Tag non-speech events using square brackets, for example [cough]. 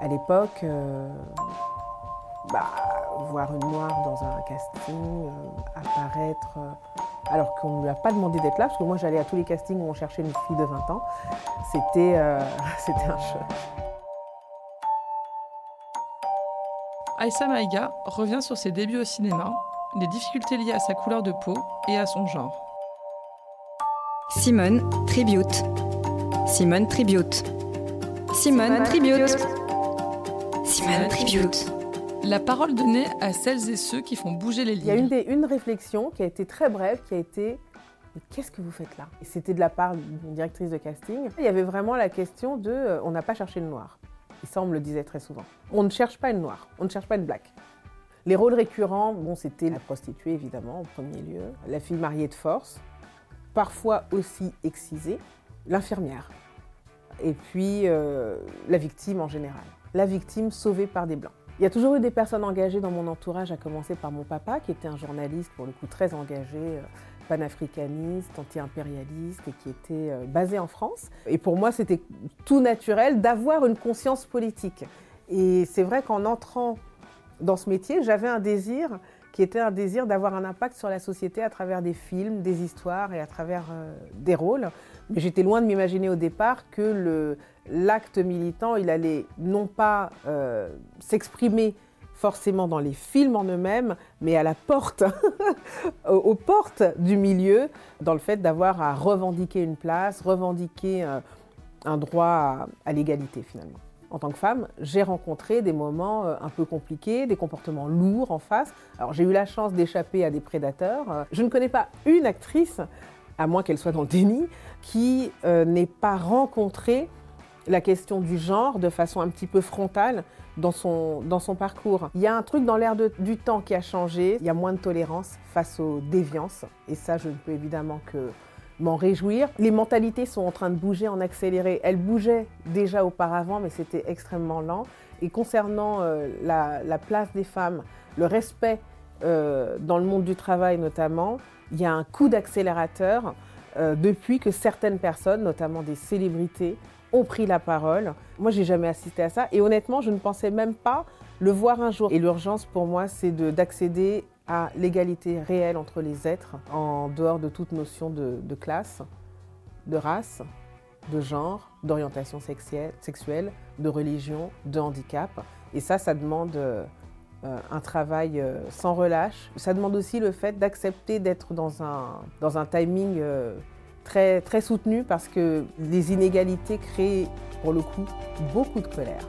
À l'époque, euh, bah, voir une noire dans un casting, euh, apparaître, euh, alors qu'on ne lui a pas demandé d'être là, parce que moi j'allais à tous les castings où on cherchait une fille de 20 ans, c'était [laughs] c'était un choc. Aïssa Maïga revient sur ses débuts au cinéma, les difficultés liées à sa couleur de peau et à son genre. Simone Tribute. Simone Tribute. Simone Tribute. Tribute. La parole donnée à celles et ceux qui font bouger les lignes. Il y a une, des- une réflexion qui a été très brève, qui a été Mais qu'est-ce que vous faites là? Et c'était de la part d'une directrice de casting. Il y avait vraiment la question de euh, on n'a pas cherché le noir. Et ça, on me le disait très souvent. On ne cherche pas une noire, on ne cherche pas une black. Les rôles récurrents, bon, c'était la prostituée évidemment en premier lieu, la fille mariée de force, parfois aussi excisée, l'infirmière, et puis euh, la victime en général. La victime sauvée par des blancs. Il y a toujours eu des personnes engagées dans mon entourage, à commencer par mon papa, qui était un journaliste pour le coup très engagé, euh, panafricaniste, anti-impérialiste, et qui était euh, basé en France. Et pour moi, c'était tout naturel d'avoir une conscience politique. Et c'est vrai qu'en entrant dans ce métier, j'avais un désir qui était un désir d'avoir un impact sur la société à travers des films, des histoires et à travers euh, des rôles. Mais j'étais loin de m'imaginer au départ que l'acte militant, il allait non pas euh, s'exprimer forcément dans les films en eux-mêmes, mais à la porte, [laughs] aux, portes du milieu, dans le fait d'avoir à revendiquer une place, revendiquer euh, un droit à l'égalité finalement. En tant que femme, j'ai rencontré des moments euh, un peu compliqués, des comportements lourds en face. Alors j'ai eu la chance d'échapper à des prédateurs. Euh, Je ne connais pas une actrice, à moins qu'elle soit dans le déni, qui euh, n'ait pas rencontré la question du genre de façon un petit peu frontale dans son, dans son parcours. Il y a un truc dans l'air du temps qui a changé, il y a moins de tolérance face aux déviances, et ça je ne peux évidemment que m'en réjouir. Les mentalités sont en train de bouger en accéléré. Elles bougeaient déjà auparavant, mais c'était extrêmement lent. Et concernant euh, la, la place des femmes, le respect euh, dans le monde du travail notamment, il y a un coup d'accélérateur euh, depuis que certaines personnes, notamment des célébrités, ont pris la parole. Moi, j'ai jamais assisté à ça et honnêtement, je ne pensais même pas le voir un jour. Et l'urgence pour moi, c'est de- d'accéder à l'égalité réelle entre les êtres, en dehors de toute notion de, classe, de race, de genre, d'orientation sexuelle, de religion, de handicap. Et ça, ça demande euh, un travail euh, sans relâche. Ça demande aussi le fait d'accepter d'être dans un, dans un timing euh, très, très soutenu parce que les inégalités créent, pour le coup, beaucoup de colère.